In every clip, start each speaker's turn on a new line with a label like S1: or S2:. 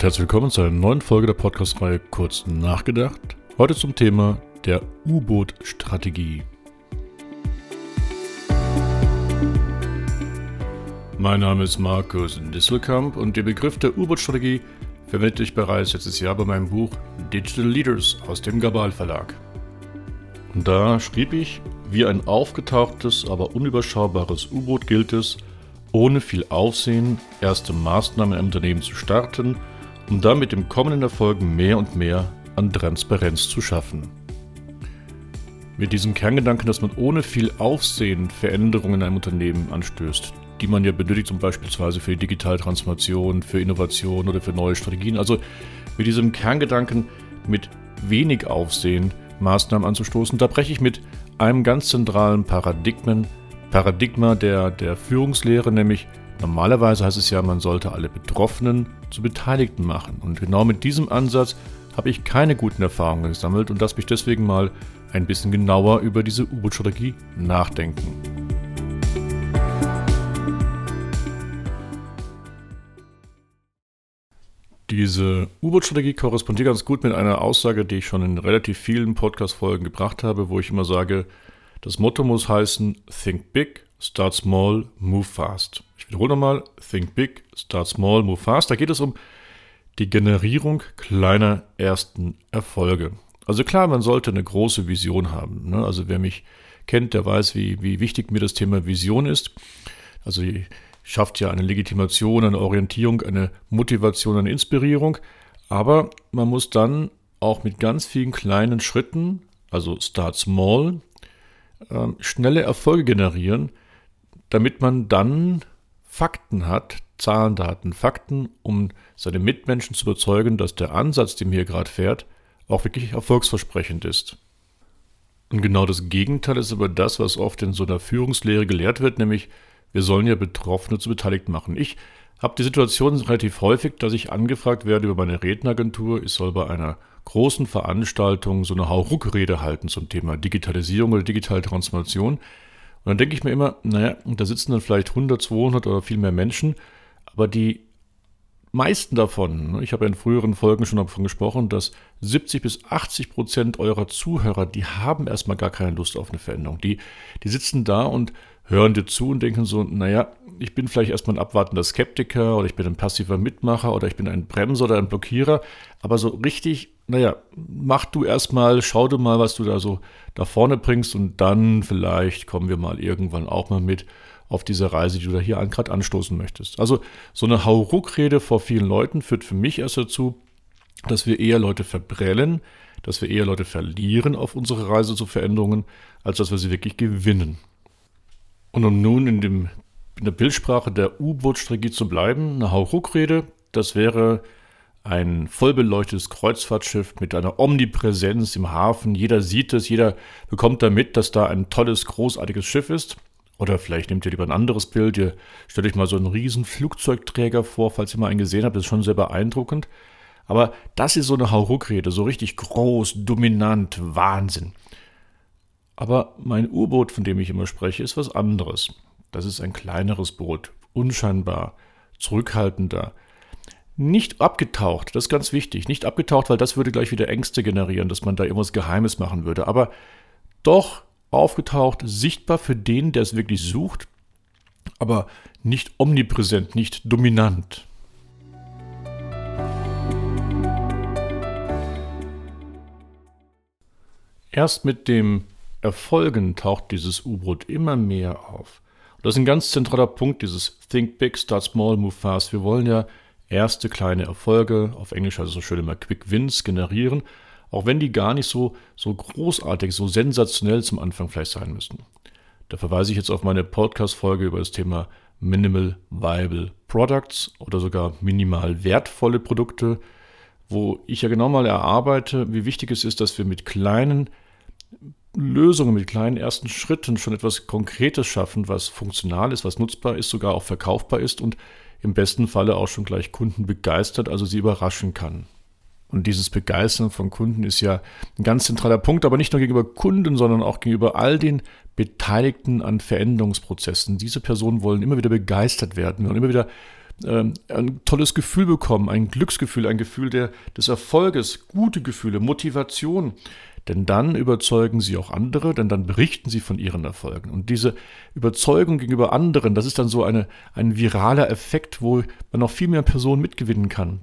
S1: und herzlich willkommen zu einer neuen Folge der Podcast-Reihe Kurz nachgedacht. Heute zum Thema der U-Boot-Strategie. Mein Name ist Markus Disselkamp und den Begriff der U-Boot-Strategie verwende ich bereits letztes Jahr bei meinem Buch Digital Leaders aus dem Gabal Verlag. Und da schrieb ich, wie ein aufgetauchtes, aber unüberschaubares U-Boot gilt es, ohne viel Aufsehen erste Maßnahmen im Unternehmen zu starten, um damit im kommenden Erfolg mehr und mehr an Transparenz zu schaffen. Mit diesem Kerngedanken, dass man ohne viel Aufsehen Veränderungen in einem Unternehmen anstößt, die man ja benötigt, zum Beispiel für die Digitaltransformation, für Innovation oder für neue Strategien. Also mit diesem Kerngedanken, mit wenig Aufsehen Maßnahmen anzustoßen, da breche ich mit einem ganz zentralen Paradigmen Paradigma der, der Führungslehre, nämlich normalerweise heißt es ja, man sollte alle Betroffenen zu Beteiligten machen. Und genau mit diesem Ansatz habe ich keine guten Erfahrungen gesammelt und lasse mich deswegen mal ein bisschen genauer über diese U-Boot-Strategie nachdenken. Diese U-Boot-Strategie korrespondiert ganz gut mit einer Aussage, die ich schon in relativ vielen Podcast-Folgen gebracht habe, wo ich immer sage, das Motto muss heißen Think Big, Start Small, Move Fast. Ich wiederhole nochmal, Think Big, Start Small, Move Fast. Da geht es um die Generierung kleiner ersten Erfolge. Also klar, man sollte eine große Vision haben. Ne? Also wer mich kennt, der weiß, wie, wie wichtig mir das Thema Vision ist. Also schafft ja eine Legitimation, eine Orientierung, eine Motivation, eine Inspirierung. Aber man muss dann auch mit ganz vielen kleinen Schritten, also Start Small, ähm, schnelle Erfolge generieren, damit man dann Fakten hat, Zahlen, Daten, Fakten, um seine Mitmenschen zu überzeugen, dass der Ansatz, den hier gerade fährt, auch wirklich erfolgsversprechend ist. Und genau das Gegenteil ist aber das, was oft in so einer Führungslehre gelehrt wird, nämlich wir sollen ja Betroffene zu Beteiligten machen. Ich habe die Situation relativ häufig, dass ich angefragt werde über meine Redneragentur, ich soll bei einer großen Veranstaltungen so eine Hauruck-Rede halten zum Thema Digitalisierung oder digitale Transformation. Und dann denke ich mir immer, naja, da sitzen dann vielleicht 100, 200 oder viel mehr Menschen, aber die meisten davon, ne, ich habe in früheren Folgen schon davon gesprochen, dass 70 bis 80 Prozent eurer Zuhörer, die haben erstmal gar keine Lust auf eine Veränderung. Die, die sitzen da und hören dir zu und denken so, naja, ich bin vielleicht erstmal ein abwartender Skeptiker oder ich bin ein passiver Mitmacher oder ich bin ein Bremser oder ein Blockierer, aber so richtig, naja, mach du erstmal, schau du mal, was du da so da vorne bringst und dann vielleicht kommen wir mal irgendwann auch mal mit auf diese Reise, die du da hier gerade anstoßen möchtest. Also so eine Hauruck-Rede vor vielen Leuten führt für mich erst dazu, dass wir eher Leute verbrellen, dass wir eher Leute verlieren auf unsere Reise zu Veränderungen, als dass wir sie wirklich gewinnen. Und um nun in, dem, in der Bildsprache der U-Boot-Strategie zu bleiben, eine Hauruck-Rede, das wäre ein vollbeleuchtetes Kreuzfahrtschiff mit einer Omnipräsenz im Hafen. Jeder sieht es, jeder bekommt da mit, dass da ein tolles, großartiges Schiff ist. Oder vielleicht nehmt ihr lieber ein anderes Bild. Ihr stellt euch mal so einen riesen Flugzeugträger vor, falls ihr mal einen gesehen habt. Das ist schon sehr beeindruckend. Aber das ist so eine Hauruck-Rede, so richtig groß, dominant, Wahnsinn. Aber mein U-Boot, von dem ich immer spreche, ist was anderes. Das ist ein kleineres Boot, unscheinbar, zurückhaltender. Nicht abgetaucht, das ist ganz wichtig. Nicht abgetaucht, weil das würde gleich wieder Ängste generieren, dass man da irgendwas Geheimes machen würde. Aber doch aufgetaucht, sichtbar für den, der es wirklich sucht, aber nicht omnipräsent, nicht dominant. Erst mit dem Erfolgen taucht dieses U-Boot immer mehr auf. Und das ist ein ganz zentraler Punkt, dieses Think Big, Start Small, Move Fast. Wir wollen ja erste kleine Erfolge, auf Englisch also so schön immer Quick Wins, generieren, auch wenn die gar nicht so, so großartig, so sensationell zum Anfang vielleicht sein müssen. Da verweise ich jetzt auf meine Podcast-Folge über das Thema Minimal Viable Products oder sogar minimal wertvolle Produkte, wo ich ja genau mal erarbeite, wie wichtig es ist, dass wir mit kleinen Lösungen, mit kleinen ersten Schritten schon etwas Konkretes schaffen, was funktional ist, was nutzbar ist, sogar auch verkaufbar ist und im besten Falle auch schon gleich Kunden begeistert, also sie überraschen kann. Und dieses Begeistern von Kunden ist ja ein ganz zentraler Punkt, aber nicht nur gegenüber Kunden, sondern auch gegenüber all den Beteiligten an Veränderungsprozessen. Diese Personen wollen immer wieder begeistert werden, wollen immer wieder äh, ein tolles Gefühl bekommen, ein Glücksgefühl, ein Gefühl der, des Erfolges, gute Gefühle, Motivation. Denn dann überzeugen sie auch andere, denn dann berichten sie von ihren Erfolgen. Und diese Überzeugung gegenüber anderen, das ist dann so eine, ein viraler Effekt, wo man noch viel mehr Personen mitgewinnen kann.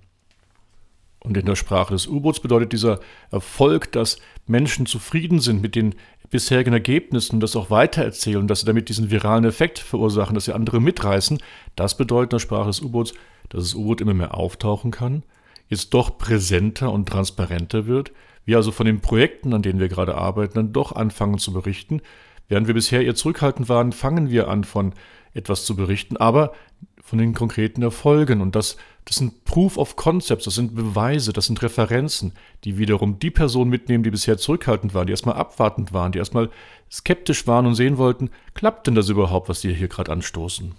S1: Und in der Sprache des U-Boots bedeutet dieser Erfolg, dass Menschen zufrieden sind mit den bisherigen Ergebnissen und das auch weitererzählen, dass sie damit diesen viralen Effekt verursachen, dass sie andere mitreißen. Das bedeutet in der Sprache des U-Boots, dass das U-Boot immer mehr auftauchen kann, jetzt doch präsenter und transparenter wird, wir also von den Projekten, an denen wir gerade arbeiten, dann doch anfangen zu berichten. Während wir bisher eher zurückhaltend waren, fangen wir an, von etwas zu berichten, aber von den konkreten Erfolgen. Und das, das sind Proof of Concepts, das sind Beweise, das sind Referenzen, die wiederum die Personen mitnehmen, die bisher zurückhaltend waren, die erstmal abwartend waren, die erstmal skeptisch waren und sehen wollten, klappt denn das überhaupt, was die hier gerade anstoßen?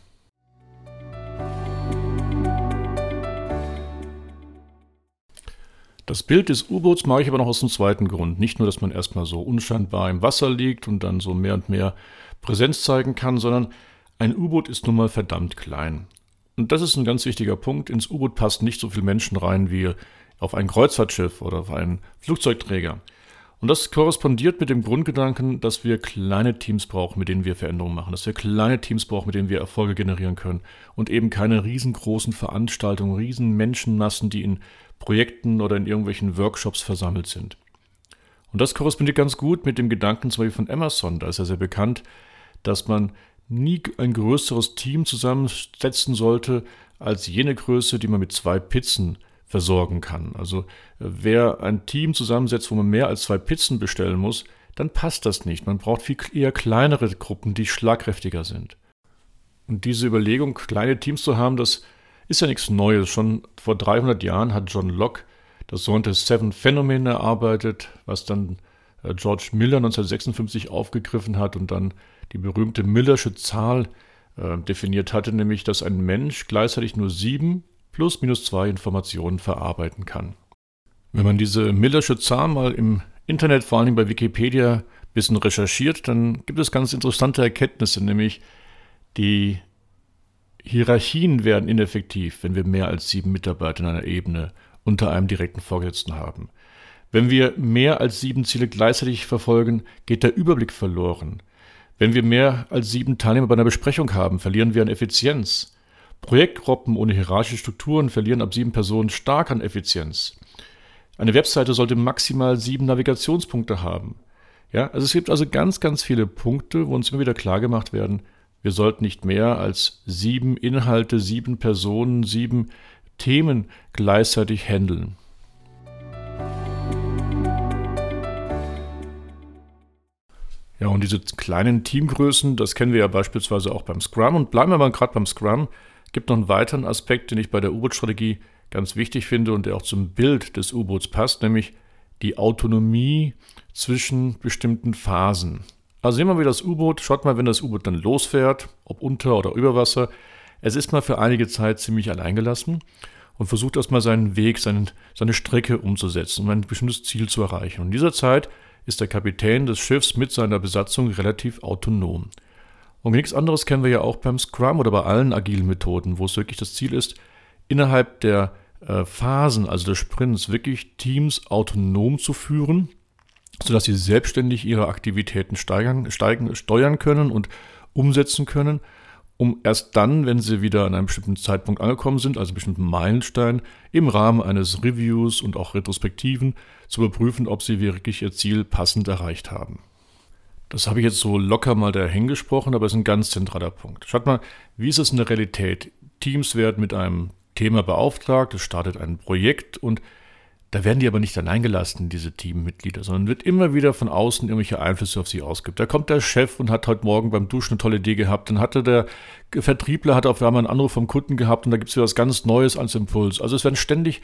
S1: Das Bild des U-Boots mache ich aber noch aus dem zweiten Grund. Nicht nur, dass man erstmal so unscheinbar im Wasser liegt und dann so mehr und mehr Präsenz zeigen kann, sondern ein U-Boot ist nun mal verdammt klein. Und das ist ein ganz wichtiger Punkt. Ins U-Boot passt nicht so viel Menschen rein wie auf ein Kreuzfahrtschiff oder auf einen Flugzeugträger. Und das korrespondiert mit dem Grundgedanken, dass wir kleine Teams brauchen, mit denen wir Veränderungen machen, dass wir kleine Teams brauchen, mit denen wir Erfolge generieren können und eben keine riesengroßen Veranstaltungen, riesen Menschenmassen, die in Projekten oder in irgendwelchen Workshops versammelt sind. Und das korrespondiert ganz gut mit dem Gedanken zum Beispiel von Emerson. Da ist ja sehr bekannt, dass man nie ein größeres Team zusammensetzen sollte als jene Größe, die man mit zwei Pizzen versorgen kann. Also wer ein Team zusammensetzt, wo man mehr als zwei Pizzen bestellen muss, dann passt das nicht. Man braucht viel eher kleinere Gruppen, die schlagkräftiger sind. Und diese Überlegung, kleine Teams zu haben, das ist ja nichts Neues. Schon vor 300 Jahren hat John Locke das sogenannte Seven Phänomen erarbeitet, was dann äh, George Miller 1956 aufgegriffen hat und dann die berühmte Millersche Zahl äh, definiert hatte, nämlich dass ein Mensch gleichzeitig nur sieben plus minus zwei Informationen verarbeiten kann. Wenn man diese Millersche Zahl mal im Internet, vor allem bei Wikipedia, ein bisschen recherchiert, dann gibt es ganz interessante Erkenntnisse, nämlich die Hierarchien werden ineffektiv, wenn wir mehr als sieben Mitarbeiter in einer Ebene unter einem direkten Vorgesetzten haben. Wenn wir mehr als sieben Ziele gleichzeitig verfolgen, geht der Überblick verloren. Wenn wir mehr als sieben Teilnehmer bei einer Besprechung haben, verlieren wir an Effizienz. Projektgruppen ohne hierarchische Strukturen verlieren ab sieben Personen stark an Effizienz. Eine Webseite sollte maximal sieben Navigationspunkte haben. Ja, also es gibt also ganz, ganz viele Punkte, wo uns immer wieder klar gemacht werden, wir sollten nicht mehr als sieben Inhalte, sieben Personen, sieben Themen gleichzeitig handeln. Ja, und diese kleinen Teamgrößen, das kennen wir ja beispielsweise auch beim Scrum. Und bleiben wir mal gerade beim Scrum gibt noch einen weiteren Aspekt, den ich bei der U-Boot-Strategie ganz wichtig finde und der auch zum Bild des U-Boots passt, nämlich die Autonomie zwischen bestimmten Phasen. Also sehen wir mal, wie das U-Boot, schaut mal, wenn das U-Boot dann losfährt, ob unter oder über Wasser. Es ist mal für einige Zeit ziemlich alleingelassen und versucht erstmal seinen Weg, seinen, seine Strecke umzusetzen, um ein bestimmtes Ziel zu erreichen. Und in dieser Zeit ist der Kapitän des Schiffs mit seiner Besatzung relativ autonom. Und nichts anderes kennen wir ja auch beim Scrum oder bei allen agilen Methoden, wo es wirklich das Ziel ist, innerhalb der äh, Phasen, also des Sprints, wirklich Teams autonom zu führen, sodass sie selbstständig ihre Aktivitäten steigern, steigen, steuern können und umsetzen können, um erst dann, wenn sie wieder an einem bestimmten Zeitpunkt angekommen sind, also einen bestimmten Meilenstein, im Rahmen eines Reviews und auch Retrospektiven zu überprüfen, ob sie wirklich ihr Ziel passend erreicht haben. Das habe ich jetzt so locker mal dahingesprochen, aber es ist ein ganz zentraler Punkt. Schaut mal, wie ist es in der Realität? Teams werden mit einem Thema beauftragt, es startet ein Projekt und da werden die aber nicht allein gelassen, diese Teammitglieder, sondern wird immer wieder von außen irgendwelche Einflüsse auf sie ausgibt. Da kommt der Chef und hat heute Morgen beim Duschen eine tolle Idee gehabt. Dann hatte der Vertriebler hat auf einmal einen Anruf vom Kunden gehabt und da gibt es wieder was ganz Neues als Impuls. Also es werden ständig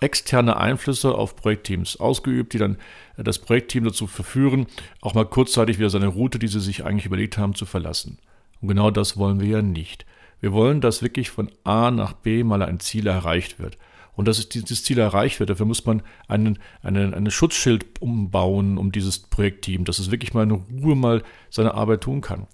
S1: externe Einflüsse auf Projektteams ausgeübt, die dann das Projektteam dazu verführen, auch mal kurzzeitig wieder seine Route, die sie sich eigentlich überlegt haben, zu verlassen. Und genau das wollen wir ja nicht. Wir wollen, dass wirklich von A nach B mal ein Ziel erreicht wird. Und dass dieses Ziel erreicht wird, dafür muss man einen, einen, einen Schutzschild umbauen um dieses Projektteam, dass es wirklich mal in Ruhe mal seine Arbeit tun kann.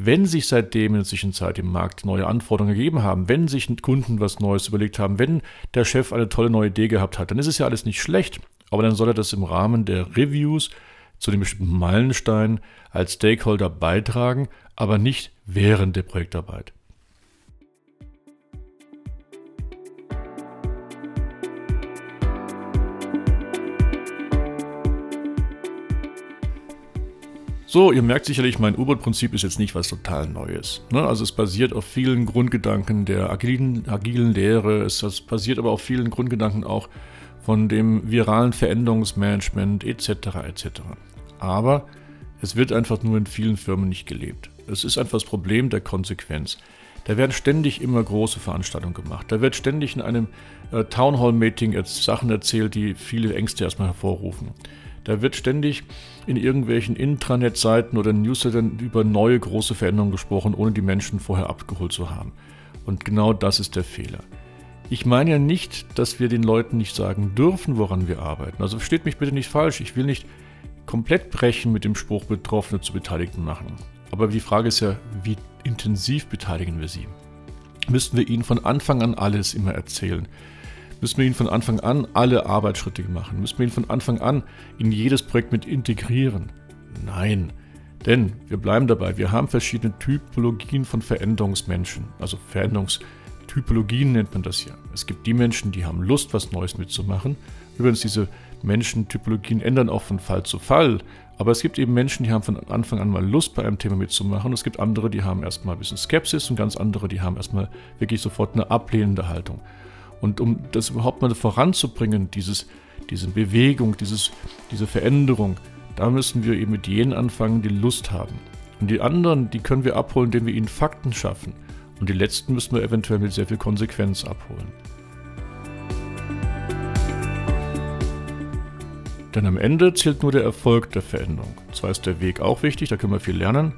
S1: Wenn sich seitdem in der Zwischenzeit im Markt neue Anforderungen gegeben haben, wenn sich Kunden was Neues überlegt haben, wenn der Chef eine tolle neue Idee gehabt hat, dann ist es ja alles nicht schlecht. Aber dann soll er das im Rahmen der Reviews zu dem bestimmten Meilenstein als Stakeholder beitragen, aber nicht während der Projektarbeit. So, ihr merkt sicherlich, mein U-Boot-Prinzip ist jetzt nicht was total Neues. Ne? Also es basiert auf vielen Grundgedanken der agilen, agilen Lehre, es, basiert aber auf vielen Grundgedanken auch von dem viralen Veränderungsmanagement etc. etc. Aber es wird einfach nur in vielen Firmen nicht gelebt. Es ist einfach das Problem der Konsequenz. Da werden ständig immer große Veranstaltungen gemacht. Da wird ständig in einem äh, Townhall-Meeting Sachen erzählt, die viele Ängste erstmal hervorrufen. Da wird ständig in irgendwelchen Intranet-Seiten oder Newslettern über neue große Veränderungen gesprochen, ohne die Menschen vorher abgeholt zu haben. Und genau das ist der Fehler. Ich meine ja nicht, dass wir den Leuten nicht sagen dürfen, woran wir arbeiten. Also versteht mich bitte nicht falsch. Ich will nicht komplett brechen mit dem Spruch Betroffene zu Beteiligten machen. Aber die Frage ist ja, wie intensiv beteiligen wir sie? Müssten wir ihnen von Anfang an alles immer erzählen? Müssen wir ihn von Anfang an alle Arbeitsschritte machen? Müssen wir ihn von Anfang an in jedes Projekt mit integrieren? Nein. Denn wir bleiben dabei, wir haben verschiedene Typologien von Veränderungsmenschen. Also Veränderungstypologien nennt man das ja. Es gibt die Menschen, die haben Lust, was Neues mitzumachen. Übrigens, diese Menschentypologien ändern auch von Fall zu Fall. Aber es gibt eben Menschen, die haben von Anfang an mal Lust, bei einem Thema mitzumachen. Es gibt andere, die haben erstmal ein bisschen Skepsis und ganz andere, die haben erstmal wirklich sofort eine ablehnende Haltung. Und um das überhaupt mal voranzubringen, dieses, diese Bewegung, dieses, diese Veränderung, da müssen wir eben mit jenen anfangen, die Lust haben. Und die anderen, die können wir abholen, indem wir ihnen Fakten schaffen. Und die letzten müssen wir eventuell mit sehr viel Konsequenz abholen. Denn am Ende zählt nur der Erfolg der Veränderung. Zwar ist der Weg auch wichtig, da können wir viel lernen,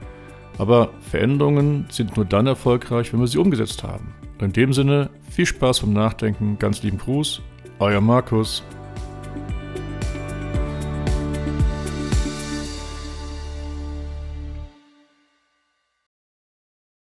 S1: aber Veränderungen sind nur dann erfolgreich, wenn wir sie umgesetzt haben. In dem Sinne, viel Spaß beim Nachdenken, ganz lieben Gruß, euer Markus.